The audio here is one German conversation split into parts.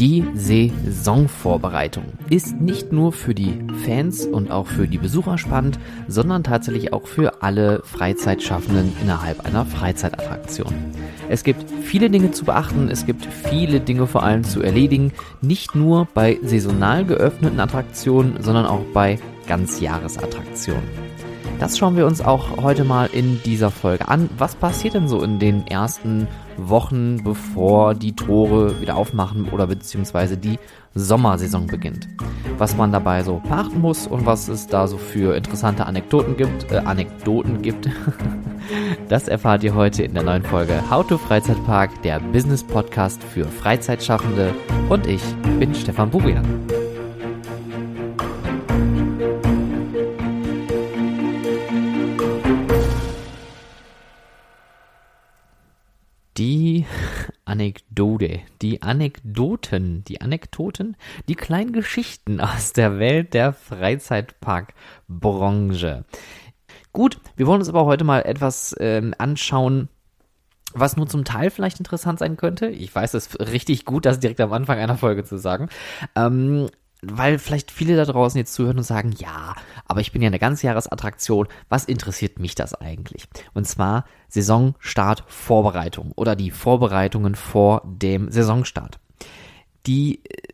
Die Saisonvorbereitung ist nicht nur für die Fans und auch für die Besucher spannend, sondern tatsächlich auch für alle Freizeitschaffenden innerhalb einer Freizeitattraktion. Es gibt viele Dinge zu beachten, es gibt viele Dinge vor allem zu erledigen, nicht nur bei saisonal geöffneten Attraktionen, sondern auch bei Ganzjahresattraktionen. Das schauen wir uns auch heute mal in dieser Folge an. Was passiert denn so in den ersten Wochen, bevor die Tore wieder aufmachen oder beziehungsweise die Sommersaison beginnt? Was man dabei so beachten muss und was es da so für interessante Anekdoten gibt, äh, Anekdoten gibt. das erfahrt ihr heute in der neuen Folge How to Freizeitpark, der Business Podcast für Freizeitschaffende und ich bin Stefan Burian. Die Anekdoten, die Anekdoten, die kleinen Geschichten aus der Welt der Freizeitparkbranche. Gut, wir wollen uns aber heute mal etwas ähm, anschauen, was nur zum Teil vielleicht interessant sein könnte. Ich weiß es richtig gut, das direkt am Anfang einer Folge zu sagen. Ähm, weil vielleicht viele da draußen jetzt zuhören und sagen, ja, aber ich bin ja eine Ganzjahresattraktion, was interessiert mich das eigentlich? Und zwar Saisonstart Vorbereitung oder die Vorbereitungen vor dem Saisonstart. Die äh,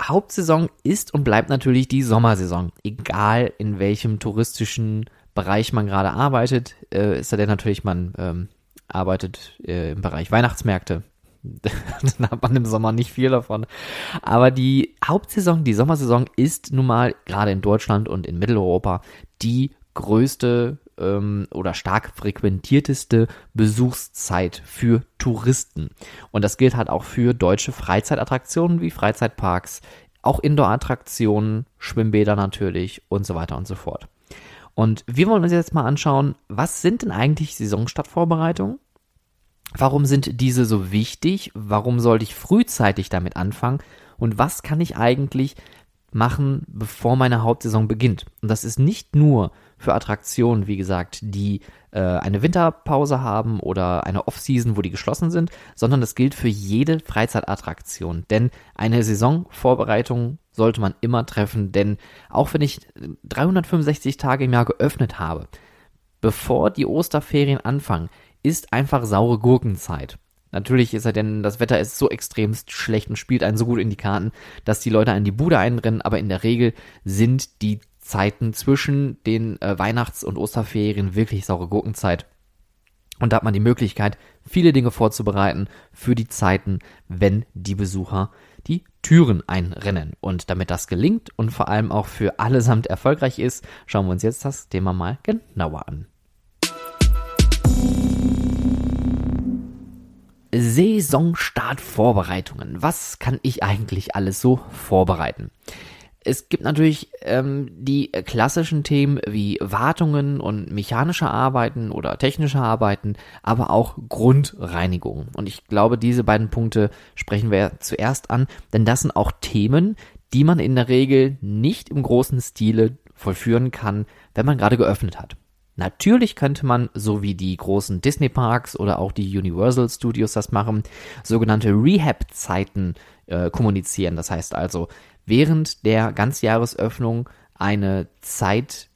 Hauptsaison ist und bleibt natürlich die Sommersaison, egal in welchem touristischen Bereich man gerade arbeitet, äh, ist da denn natürlich man ähm, arbeitet äh, im Bereich Weihnachtsmärkte, dann hat man im Sommer nicht viel davon. Aber die Hauptsaison, die Sommersaison ist nun mal gerade in Deutschland und in Mitteleuropa die größte ähm, oder stark frequentierteste Besuchszeit für Touristen. Und das gilt halt auch für deutsche Freizeitattraktionen wie Freizeitparks, auch Indoor-Attraktionen, Schwimmbäder natürlich und so weiter und so fort. Und wir wollen uns jetzt mal anschauen, was sind denn eigentlich Saisonstartvorbereitungen? Warum sind diese so wichtig? Warum sollte ich frühzeitig damit anfangen? Und was kann ich eigentlich machen, bevor meine Hauptsaison beginnt? Und das ist nicht nur für Attraktionen, wie gesagt, die äh, eine Winterpause haben oder eine Off-Season, wo die geschlossen sind, sondern das gilt für jede Freizeitattraktion. Denn eine Saisonvorbereitung sollte man immer treffen, denn auch wenn ich 365 Tage im Jahr geöffnet habe, bevor die Osterferien anfangen, ist einfach saure Gurkenzeit. Natürlich ist er denn, das Wetter ist so extremst schlecht und spielt einen so gut in die Karten, dass die Leute an die Bude einrennen, aber in der Regel sind die Zeiten zwischen den äh, Weihnachts- und Osterferien wirklich saure Gurkenzeit. Und da hat man die Möglichkeit, viele Dinge vorzubereiten für die Zeiten, wenn die Besucher die Türen einrennen. Und damit das gelingt und vor allem auch für allesamt erfolgreich ist, schauen wir uns jetzt das Thema mal genauer an. Saisonstartvorbereitungen. Was kann ich eigentlich alles so vorbereiten? Es gibt natürlich ähm, die klassischen Themen wie Wartungen und mechanische Arbeiten oder technische Arbeiten, aber auch Grundreinigung. Und ich glaube, diese beiden Punkte sprechen wir zuerst an, denn das sind auch Themen, die man in der Regel nicht im großen Stile vollführen kann, wenn man gerade geöffnet hat. Natürlich könnte man, so wie die großen Disney Parks oder auch die Universal Studios das machen, sogenannte Rehab-Zeiten äh, kommunizieren. Das heißt also, während der Ganzjahresöffnung eine Zeit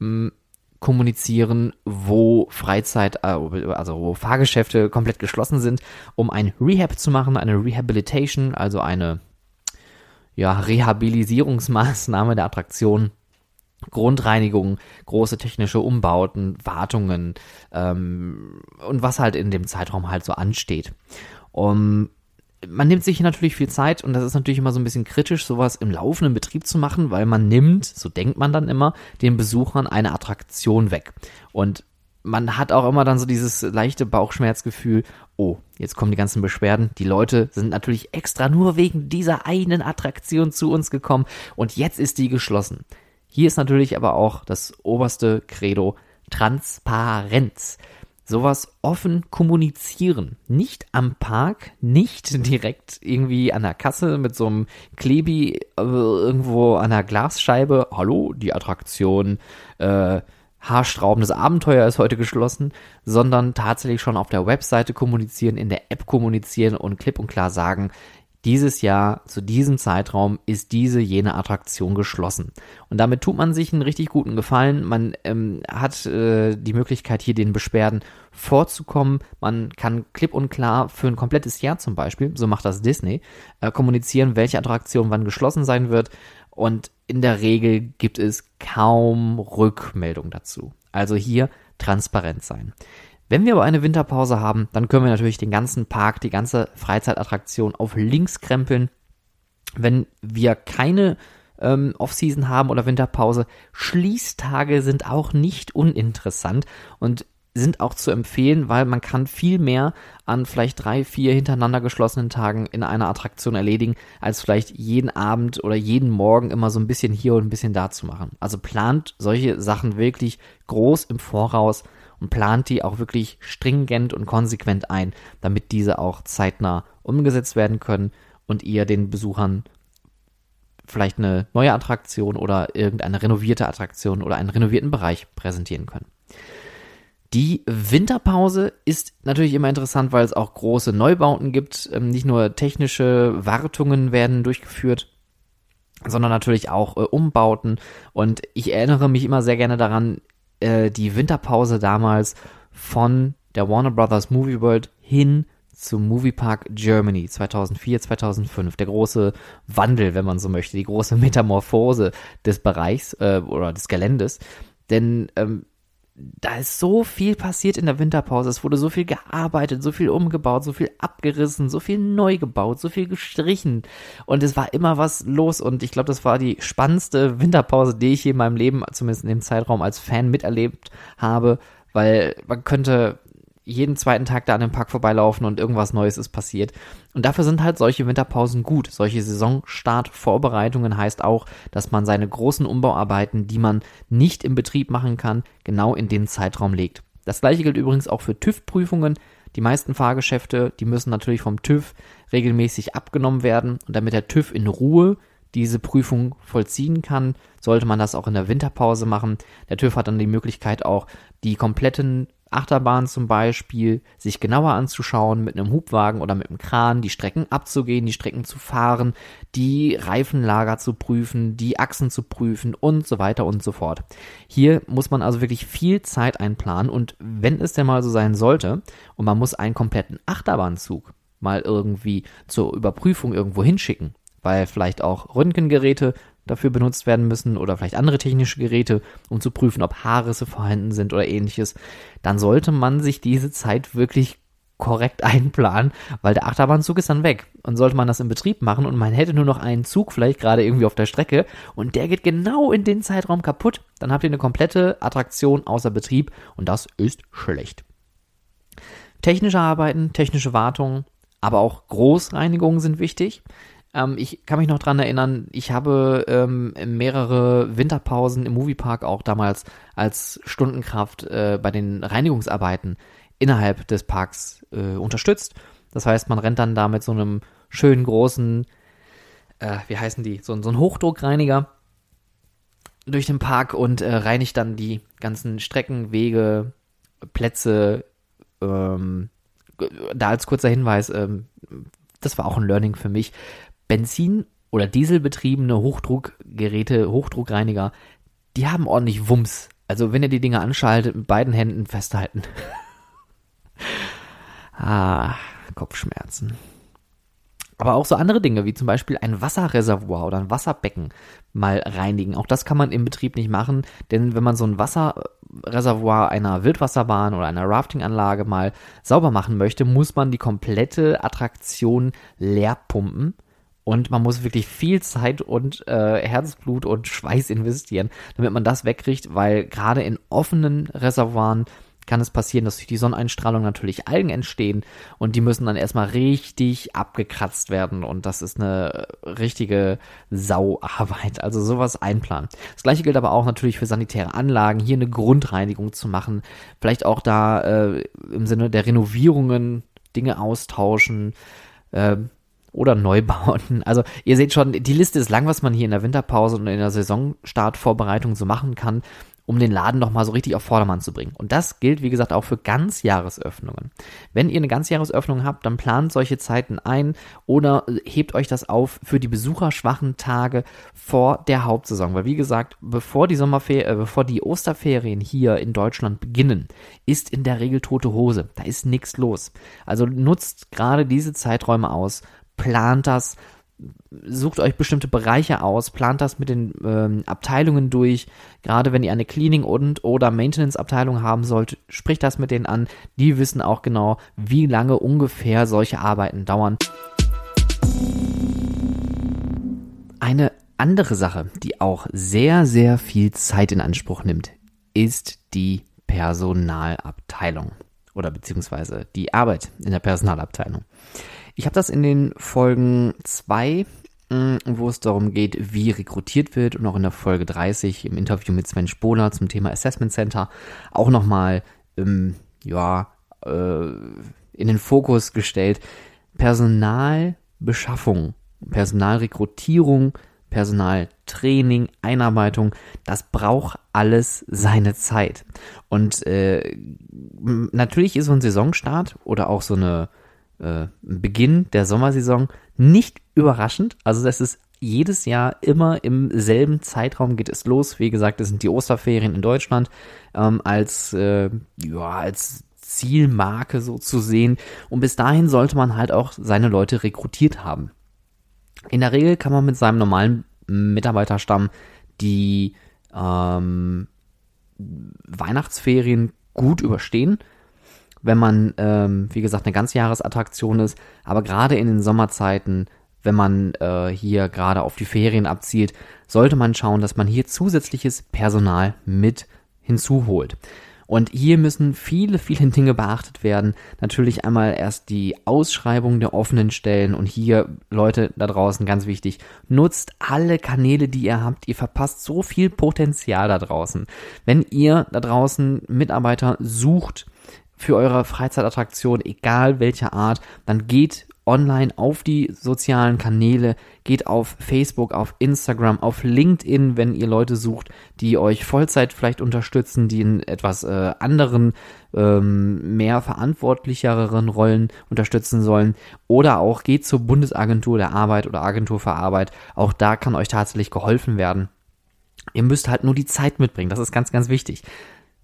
mh, hm, kommunizieren, wo Freizeit, äh, also wo Fahrgeschäfte komplett geschlossen sind, um ein Rehab zu machen, eine Rehabilitation, also eine ja, Rehabilisierungsmaßnahme der Attraktion Grundreinigung, große technische Umbauten, Wartungen ähm, und was halt in dem Zeitraum halt so ansteht. Um, man nimmt sich natürlich viel Zeit und das ist natürlich immer so ein bisschen kritisch, sowas im laufenden Betrieb zu machen, weil man nimmt, so denkt man dann immer, den Besuchern eine Attraktion weg. Und man hat auch immer dann so dieses leichte Bauchschmerzgefühl, oh, jetzt kommen die ganzen Beschwerden. Die Leute sind natürlich extra nur wegen dieser einen Attraktion zu uns gekommen und jetzt ist die geschlossen. Hier ist natürlich aber auch das oberste Credo Transparenz. Sowas offen kommunizieren. Nicht am Park, nicht direkt irgendwie an der Kasse mit so einem Klebi äh, irgendwo an der Glasscheibe. Hallo, die Attraktion äh, haarstraubendes Abenteuer ist heute geschlossen, sondern tatsächlich schon auf der Webseite kommunizieren, in der App kommunizieren und klipp und klar sagen, dieses Jahr zu diesem Zeitraum ist diese jene Attraktion geschlossen. Und damit tut man sich einen richtig guten Gefallen. Man ähm, hat äh, die Möglichkeit, hier den Beschwerden vorzukommen. Man kann klipp und klar für ein komplettes Jahr zum Beispiel, so macht das Disney, äh, kommunizieren, welche Attraktion wann geschlossen sein wird. Und in der Regel gibt es kaum Rückmeldung dazu. Also hier transparent sein. Wenn wir aber eine Winterpause haben, dann können wir natürlich den ganzen Park, die ganze Freizeitattraktion auf links krempeln. Wenn wir keine ähm, Off-Season haben oder Winterpause, Schließtage sind auch nicht uninteressant und sind auch zu empfehlen, weil man kann viel mehr an vielleicht drei, vier hintereinander geschlossenen Tagen in einer Attraktion erledigen, als vielleicht jeden Abend oder jeden Morgen immer so ein bisschen hier und ein bisschen da zu machen. Also plant solche Sachen wirklich groß im Voraus und plant die auch wirklich stringent und konsequent ein, damit diese auch zeitnah umgesetzt werden können und ihr den Besuchern vielleicht eine neue Attraktion oder irgendeine renovierte Attraktion oder einen renovierten Bereich präsentieren können. Die Winterpause ist natürlich immer interessant, weil es auch große Neubauten gibt. Ähm, nicht nur technische Wartungen werden durchgeführt, sondern natürlich auch äh, Umbauten. Und ich erinnere mich immer sehr gerne daran, äh, die Winterpause damals von der Warner Brothers Movie World hin zum Moviepark Germany 2004, 2005. Der große Wandel, wenn man so möchte, die große Metamorphose des Bereichs äh, oder des Geländes. Denn ähm, da ist so viel passiert in der Winterpause. Es wurde so viel gearbeitet, so viel umgebaut, so viel abgerissen, so viel neu gebaut, so viel gestrichen. Und es war immer was los. Und ich glaube, das war die spannendste Winterpause, die ich hier in meinem Leben, zumindest in dem Zeitraum als Fan miterlebt habe. Weil man könnte jeden zweiten Tag da an dem Park vorbeilaufen und irgendwas Neues ist passiert. Und dafür sind halt solche Winterpausen gut. Solche Saisonstartvorbereitungen heißt auch, dass man seine großen Umbauarbeiten, die man nicht im Betrieb machen kann, genau in den Zeitraum legt. Das gleiche gilt übrigens auch für TÜV-Prüfungen. Die meisten Fahrgeschäfte, die müssen natürlich vom TÜV regelmäßig abgenommen werden. Und damit der TÜV in Ruhe diese Prüfung vollziehen kann, sollte man das auch in der Winterpause machen. Der TÜV hat dann die Möglichkeit auch die kompletten Achterbahn zum Beispiel sich genauer anzuschauen, mit einem Hubwagen oder mit einem Kran die Strecken abzugehen, die Strecken zu fahren, die Reifenlager zu prüfen, die Achsen zu prüfen und so weiter und so fort. Hier muss man also wirklich viel Zeit einplanen und wenn es denn mal so sein sollte und man muss einen kompletten Achterbahnzug mal irgendwie zur Überprüfung irgendwo hinschicken, weil vielleicht auch Röntgengeräte dafür benutzt werden müssen oder vielleicht andere technische Geräte, um zu prüfen, ob Haarrisse vorhanden sind oder ähnliches, dann sollte man sich diese Zeit wirklich korrekt einplanen, weil der Achterbahnzug ist dann weg. Und sollte man das im Betrieb machen und man hätte nur noch einen Zug vielleicht gerade irgendwie auf der Strecke und der geht genau in den Zeitraum kaputt, dann habt ihr eine komplette Attraktion außer Betrieb und das ist schlecht. Technische Arbeiten, technische Wartung, aber auch Großreinigungen sind wichtig. Ähm, ich kann mich noch dran erinnern, ich habe ähm, mehrere Winterpausen im Moviepark auch damals als Stundenkraft äh, bei den Reinigungsarbeiten innerhalb des Parks äh, unterstützt. Das heißt, man rennt dann da mit so einem schönen großen, äh, wie heißen die, so, so ein Hochdruckreiniger durch den Park und äh, reinigt dann die ganzen Strecken, Wege, Plätze. Ähm, da als kurzer Hinweis, ähm, das war auch ein Learning für mich. Benzin- oder Dieselbetriebene Hochdruckgeräte, Hochdruckreiniger, die haben ordentlich Wumms. Also wenn ihr die Dinger anschaltet, mit beiden Händen festhalten. ah, Kopfschmerzen. Aber auch so andere Dinge, wie zum Beispiel ein Wasserreservoir oder ein Wasserbecken mal reinigen. Auch das kann man im Betrieb nicht machen, denn wenn man so ein Wasserreservoir einer Wildwasserbahn oder einer Raftinganlage mal sauber machen möchte, muss man die komplette Attraktion leer pumpen und man muss wirklich viel Zeit und äh, Herzblut und Schweiß investieren, damit man das wegkriegt, weil gerade in offenen Reservoiren kann es passieren, dass durch die Sonneneinstrahlung natürlich Algen entstehen und die müssen dann erstmal richtig abgekratzt werden und das ist eine richtige Sauarbeit. Also sowas einplanen. Das gleiche gilt aber auch natürlich für sanitäre Anlagen, hier eine Grundreinigung zu machen, vielleicht auch da äh, im Sinne der Renovierungen Dinge austauschen, äh, oder Neubauten. Also ihr seht schon, die Liste ist lang, was man hier in der Winterpause und in der Saisonstartvorbereitung so machen kann. um den Laden nochmal so richtig auf Vordermann zu bringen. Und das gilt, wie gesagt, auch für Ganzjahresöffnungen. Wenn ihr eine Ganzjahresöffnung habt, dann plant solche Zeiten ein oder hebt euch das auf für die besucherschwachen Tage vor der Hauptsaison. Weil, wie gesagt, bevor die Sommerferien, äh, bevor die Osterferien hier in Deutschland beginnen, ist in der Regel tote Hose. Da ist nichts los. Also nutzt gerade diese Zeiträume aus, plant das, sucht euch bestimmte Bereiche aus, plant das mit den ähm, Abteilungen durch. Gerade wenn ihr eine Cleaning und oder Maintenance Abteilung haben sollt, spricht das mit denen an. Die wissen auch genau, wie lange ungefähr solche Arbeiten dauern. Eine andere Sache, die auch sehr, sehr viel Zeit in Anspruch nimmt, ist die Personalabteilung oder beziehungsweise die Arbeit in der Personalabteilung. Ich habe das in den Folgen 2, mm, wo es darum geht, wie rekrutiert wird und auch in der Folge 30 im Interview mit Sven Spohler zum Thema Assessment Center auch nochmal, ähm, ja, äh, in den Fokus gestellt. Personalbeschaffung, Personalrekrutierung, Personaltraining, Einarbeitung, das braucht alles seine Zeit. Und äh, natürlich ist so ein Saisonstart oder auch so eine äh, Beginn der Sommersaison nicht überraschend. Also das ist jedes Jahr immer im selben Zeitraum geht es los. Wie gesagt, es sind die Osterferien in Deutschland ähm, als äh, ja als Zielmarke so zu sehen. Und bis dahin sollte man halt auch seine Leute rekrutiert haben. In der Regel kann man mit seinem normalen Mitarbeiterstamm die ähm, Weihnachtsferien gut überstehen wenn man, ähm, wie gesagt, eine Ganzjahresattraktion ist. Aber gerade in den Sommerzeiten, wenn man äh, hier gerade auf die Ferien abzielt, sollte man schauen, dass man hier zusätzliches Personal mit hinzuholt. Und hier müssen viele, viele Dinge beachtet werden. Natürlich einmal erst die Ausschreibung der offenen Stellen und hier, Leute da draußen, ganz wichtig, nutzt alle Kanäle, die ihr habt. Ihr verpasst so viel Potenzial da draußen. Wenn ihr da draußen Mitarbeiter sucht, für eure Freizeitattraktion, egal welcher Art, dann geht online auf die sozialen Kanäle, geht auf Facebook, auf Instagram, auf LinkedIn, wenn ihr Leute sucht, die euch Vollzeit vielleicht unterstützen, die in etwas äh, anderen, ähm, mehr verantwortlicheren Rollen unterstützen sollen. Oder auch geht zur Bundesagentur der Arbeit oder Agentur für Arbeit. Auch da kann euch tatsächlich geholfen werden. Ihr müsst halt nur die Zeit mitbringen. Das ist ganz, ganz wichtig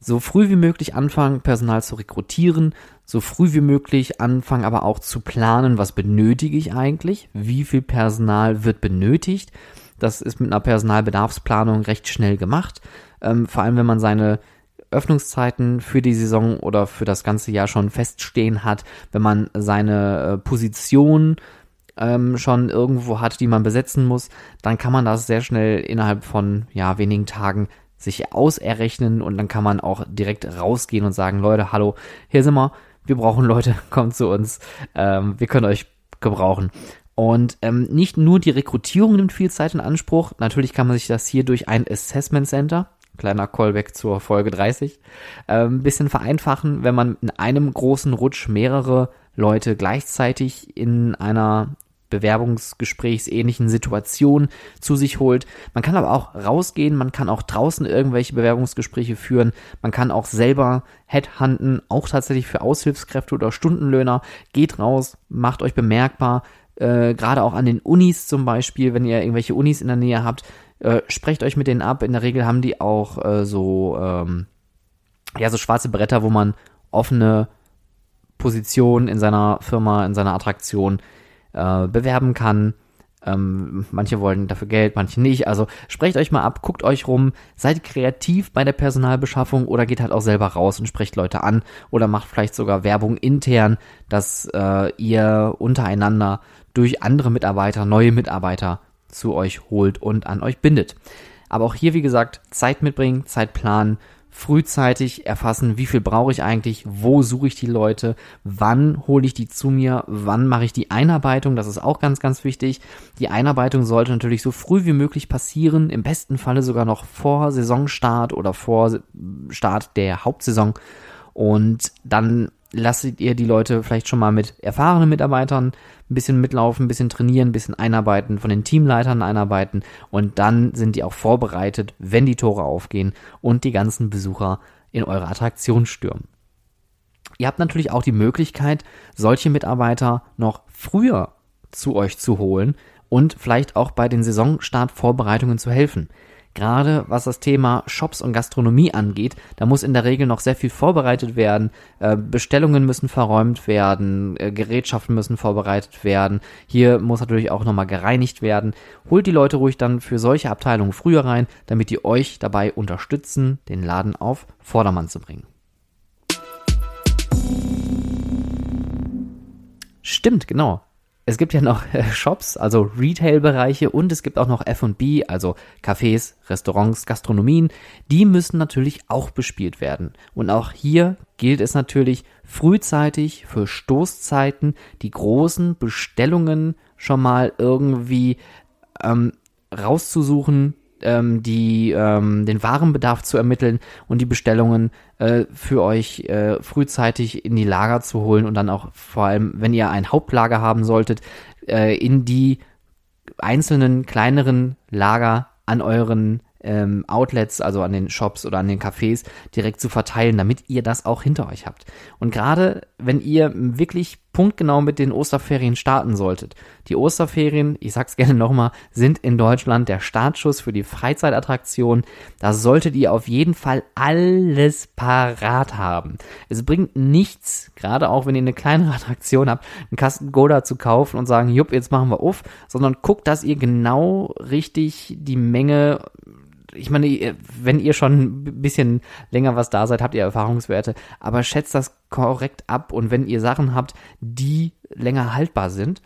so früh wie möglich anfangen, Personal zu rekrutieren, so früh wie möglich anfangen, aber auch zu planen, was benötige ich eigentlich, wie viel Personal wird benötigt. Das ist mit einer Personalbedarfsplanung recht schnell gemacht, ähm, vor allem wenn man seine Öffnungszeiten für die Saison oder für das ganze Jahr schon feststehen hat, wenn man seine äh, Position ähm, schon irgendwo hat, die man besetzen muss, dann kann man das sehr schnell innerhalb von ja wenigen Tagen sich auserrechnen und dann kann man auch direkt rausgehen und sagen, Leute, hallo, hier sind wir, wir brauchen Leute, kommt zu uns, ähm, wir können euch gebrauchen. Und ähm, nicht nur die Rekrutierung nimmt viel Zeit in Anspruch, natürlich kann man sich das hier durch ein Assessment Center, kleiner Callback zur Folge 30, ein ähm, bisschen vereinfachen, wenn man in einem großen Rutsch mehrere Leute gleichzeitig in einer bewerbungsgesprächsähnlichen Situation zu sich holt. Man kann aber auch rausgehen, man kann auch draußen irgendwelche Bewerbungsgespräche führen, man kann auch selber Headhunten, auch tatsächlich für Aushilfskräfte oder Stundenlöhner. Geht raus, macht euch bemerkbar, äh, gerade auch an den Unis zum Beispiel, wenn ihr irgendwelche Unis in der Nähe habt, äh, sprecht euch mit denen ab. In der Regel haben die auch äh, so, ähm, ja, so schwarze Bretter, wo man offene Positionen in seiner Firma, in seiner Attraktion äh, bewerben kann. Ähm, manche wollen dafür Geld, manche nicht. Also sprecht euch mal ab, guckt euch rum, seid kreativ bei der Personalbeschaffung oder geht halt auch selber raus und sprecht Leute an oder macht vielleicht sogar Werbung intern, dass äh, ihr untereinander durch andere Mitarbeiter, neue Mitarbeiter zu euch holt und an euch bindet. Aber auch hier, wie gesagt, Zeit mitbringen, Zeit planen frühzeitig erfassen, wie viel brauche ich eigentlich, wo suche ich die Leute, wann hole ich die zu mir, wann mache ich die Einarbeitung, das ist auch ganz, ganz wichtig. Die Einarbeitung sollte natürlich so früh wie möglich passieren, im besten Falle sogar noch vor Saisonstart oder vor Start der Hauptsaison. Und dann lasst ihr die Leute vielleicht schon mal mit erfahrenen Mitarbeitern ein bisschen mitlaufen, ein bisschen trainieren, ein bisschen einarbeiten, von den Teamleitern einarbeiten und dann sind die auch vorbereitet, wenn die Tore aufgehen und die ganzen Besucher in eure Attraktion stürmen. Ihr habt natürlich auch die Möglichkeit, solche Mitarbeiter noch früher zu euch zu holen und vielleicht auch bei den Saisonstartvorbereitungen zu helfen. Gerade was das Thema Shops und Gastronomie angeht, da muss in der Regel noch sehr viel vorbereitet werden. Äh, Bestellungen müssen verräumt werden, äh, Gerätschaften müssen vorbereitet werden. Hier muss natürlich auch nochmal gereinigt werden. Holt die Leute ruhig dann für solche Abteilungen früher rein, damit die euch dabei unterstützen, den Laden auf Vordermann zu bringen. Stimmt, genau. Es gibt ja noch äh, Shops, also Retail-Bereiche und es gibt auch noch F&B, also Cafés, Restaurants, Gastronomien. Die müssen natürlich auch bespielt werden. Und auch hier gilt es natürlich frühzeitig für Stoßzeiten die großen Bestellungen schon mal irgendwie ähm, rauszusuchen, ähm, die, ähm, den Warenbedarf zu ermitteln und die Bestellungen äh, für euch äh, frühzeitig in die Lager zu holen und dann auch vor allem, wenn ihr ein Hauptlager haben solltet, äh, in die einzelnen kleineren Lager an euren ähm, Outlets, also an den Shops oder an den Cafés, direkt zu verteilen, damit ihr das auch hinter euch habt. Und gerade wenn ihr wirklich punktgenau mit den Osterferien starten solltet. Die Osterferien, ich sag's gerne nochmal, sind in Deutschland der Startschuss für die Freizeitattraktion. Da solltet ihr auf jeden Fall alles parat haben. Es bringt nichts, gerade auch wenn ihr eine kleinere Attraktion habt, einen Kasten Goda zu kaufen und sagen, jupp, jetzt machen wir auf, sondern guckt, dass ihr genau richtig die Menge ich meine, wenn ihr schon ein bisschen länger was da seid, habt ihr Erfahrungswerte, aber schätzt das korrekt ab und wenn ihr Sachen habt, die länger haltbar sind,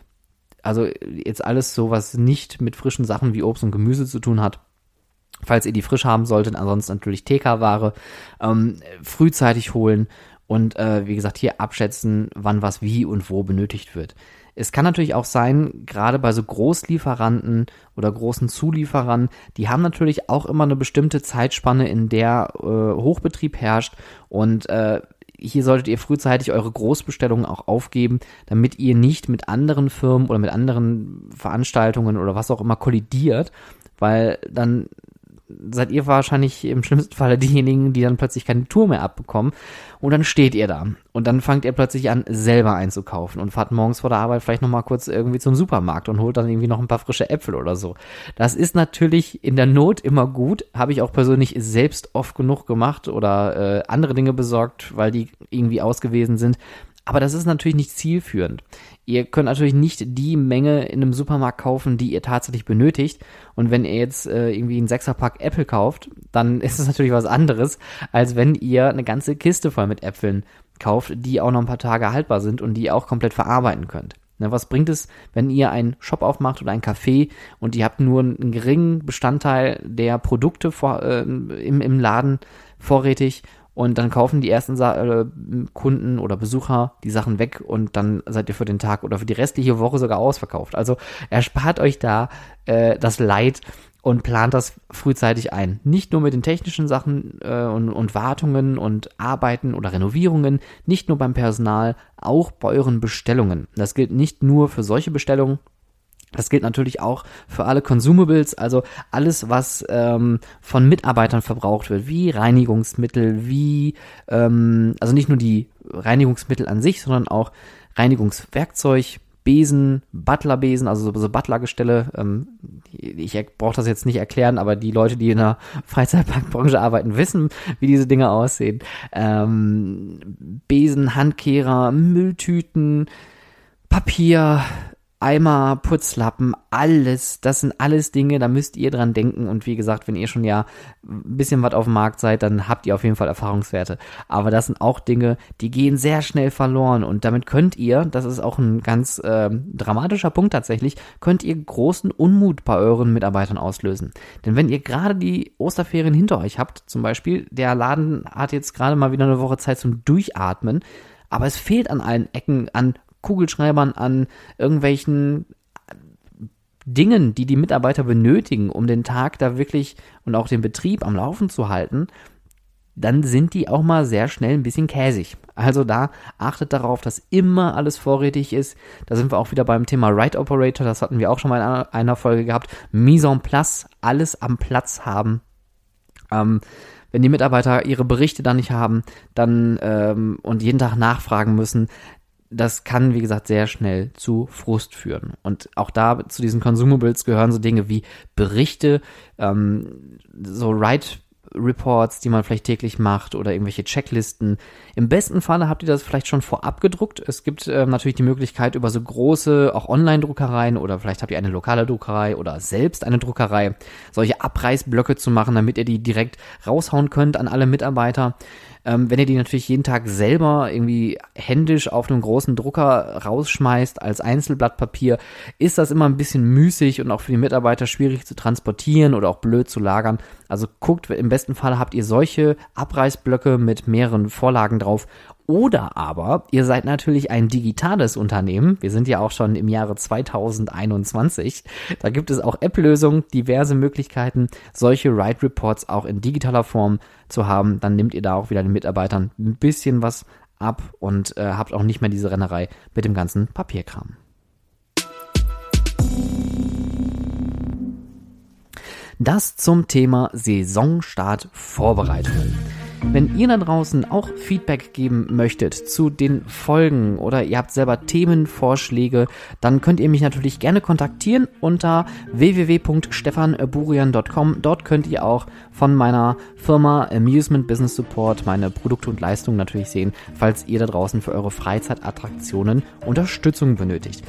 also jetzt alles so, was nicht mit frischen Sachen wie Obst und Gemüse zu tun hat, falls ihr die frisch haben solltet, ansonsten natürlich TK-Ware, ähm, frühzeitig holen und äh, wie gesagt hier abschätzen, wann was wie und wo benötigt wird. Es kann natürlich auch sein, gerade bei so Großlieferanten oder großen Zulieferern, die haben natürlich auch immer eine bestimmte Zeitspanne, in der äh, Hochbetrieb herrscht. Und äh, hier solltet ihr frühzeitig eure Großbestellungen auch aufgeben, damit ihr nicht mit anderen Firmen oder mit anderen Veranstaltungen oder was auch immer kollidiert, weil dann seid ihr wahrscheinlich im schlimmsten Falle diejenigen, die dann plötzlich keine Tour mehr abbekommen. Und dann steht ihr da. Und dann fangt ihr plötzlich an, selber einzukaufen und fahrt morgens vor der Arbeit vielleicht nochmal kurz irgendwie zum Supermarkt und holt dann irgendwie noch ein paar frische Äpfel oder so. Das ist natürlich in der Not immer gut. Habe ich auch persönlich selbst oft genug gemacht oder äh, andere Dinge besorgt, weil die irgendwie ausgewesen sind. Aber das ist natürlich nicht zielführend. Ihr könnt natürlich nicht die Menge in einem Supermarkt kaufen, die ihr tatsächlich benötigt. Und wenn ihr jetzt äh, irgendwie einen Sechserpack Äpfel kauft, dann ist es natürlich was anderes, als wenn ihr eine ganze Kiste voll mit Äpfeln kauft, die auch noch ein paar Tage haltbar sind und die ihr auch komplett verarbeiten könnt. Ne, was bringt es, wenn ihr einen Shop aufmacht oder ein Café und ihr habt nur einen geringen Bestandteil der Produkte vor, äh, im, im Laden vorrätig und dann kaufen die ersten Sa äh, Kunden oder Besucher die Sachen weg und dann seid ihr für den Tag oder für die restliche Woche sogar ausverkauft. Also erspart euch da äh, das Leid und plant das frühzeitig ein. Nicht nur mit den technischen Sachen äh, und, und Wartungen und Arbeiten oder Renovierungen, nicht nur beim Personal, auch bei euren Bestellungen. Das gilt nicht nur für solche Bestellungen, das gilt natürlich auch für alle Consumables, also alles, was ähm, von Mitarbeitern verbraucht wird, wie Reinigungsmittel, wie, ähm, also nicht nur die Reinigungsmittel an sich, sondern auch Reinigungswerkzeug, Besen, Butlerbesen, also so, so Butlergestelle. Ähm, ich brauche das jetzt nicht erklären, aber die Leute, die in der Freizeitparkbranche arbeiten, wissen, wie diese Dinge aussehen. Ähm, Besen, Handkehrer, Mülltüten, Papier, Eimer, Putzlappen, alles, das sind alles Dinge, da müsst ihr dran denken. Und wie gesagt, wenn ihr schon ja ein bisschen was auf dem Markt seid, dann habt ihr auf jeden Fall Erfahrungswerte. Aber das sind auch Dinge, die gehen sehr schnell verloren. Und damit könnt ihr, das ist auch ein ganz äh, dramatischer Punkt tatsächlich, könnt ihr großen Unmut bei euren Mitarbeitern auslösen. Denn wenn ihr gerade die Osterferien hinter euch habt, zum Beispiel, der Laden hat jetzt gerade mal wieder eine Woche Zeit zum Durchatmen, aber es fehlt an allen Ecken an Kugelschreibern, an irgendwelchen Dingen, die die Mitarbeiter benötigen, um den Tag da wirklich und auch den Betrieb am Laufen zu halten, dann sind die auch mal sehr schnell ein bisschen käsig. Also da achtet darauf, dass immer alles vorrätig ist. Da sind wir auch wieder beim Thema Right Operator, das hatten wir auch schon mal in einer Folge gehabt. Mise en place, alles am Platz haben. Ähm, wenn die Mitarbeiter ihre Berichte dann nicht haben, dann ähm, und jeden Tag nachfragen müssen, das kann, wie gesagt, sehr schnell zu Frust führen. Und auch da zu diesen Consumables gehören so Dinge wie Berichte, ähm, so Right Reports, die man vielleicht täglich macht oder irgendwelche Checklisten. Im besten Falle habt ihr das vielleicht schon vorab gedruckt. Es gibt ähm, natürlich die Möglichkeit über so große, auch Online-Druckereien oder vielleicht habt ihr eine lokale Druckerei oder selbst eine Druckerei, solche Abreißblöcke zu machen, damit ihr die direkt raushauen könnt an alle Mitarbeiter. Ähm, wenn ihr die natürlich jeden Tag selber irgendwie händisch auf einem großen Drucker rausschmeißt als Einzelblatt Papier, ist das immer ein bisschen müßig und auch für die Mitarbeiter schwierig zu transportieren oder auch blöd zu lagern. Also guckt, im besten Fall habt ihr solche Abreißblöcke mit mehreren Vorlagen drauf oder aber ihr seid natürlich ein digitales Unternehmen. Wir sind ja auch schon im Jahre 2021. Da gibt es auch App-Lösungen, diverse Möglichkeiten, solche Write Reports auch in digitaler Form zu haben. Dann nehmt ihr da auch wieder den Mitarbeitern ein bisschen was ab und äh, habt auch nicht mehr diese Rennerei mit dem ganzen Papierkram. Das zum Thema Saisonstart Vorbereitung. Wenn ihr da draußen auch Feedback geben möchtet zu den Folgen oder ihr habt selber Themenvorschläge, dann könnt ihr mich natürlich gerne kontaktieren unter www.stefanburian.com. Dort könnt ihr auch von meiner Firma Amusement Business Support meine Produkte und Leistungen natürlich sehen, falls ihr da draußen für eure Freizeitattraktionen Unterstützung benötigt.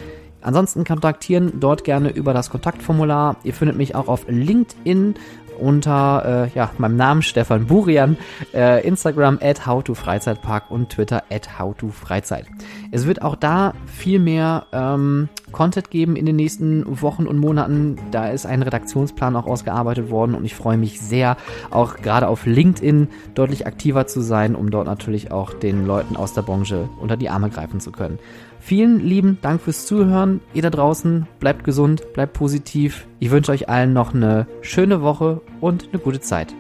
Ansonsten kontaktieren dort gerne über das Kontaktformular. Ihr findet mich auch auf LinkedIn unter äh, ja, meinem Namen Stefan Burian, äh, Instagram at howtofreizeitpark und Twitter at howtofreizeit. Es wird auch da viel mehr ähm, Content geben in den nächsten Wochen und Monaten. Da ist ein Redaktionsplan auch ausgearbeitet worden und ich freue mich sehr, auch gerade auf LinkedIn deutlich aktiver zu sein, um dort natürlich auch den Leuten aus der Branche unter die Arme greifen zu können. Vielen lieben Dank fürs Zuhören. Ihr da draußen, bleibt gesund, bleibt positiv. Ich wünsche euch allen noch eine schöne Woche und eine gute Zeit.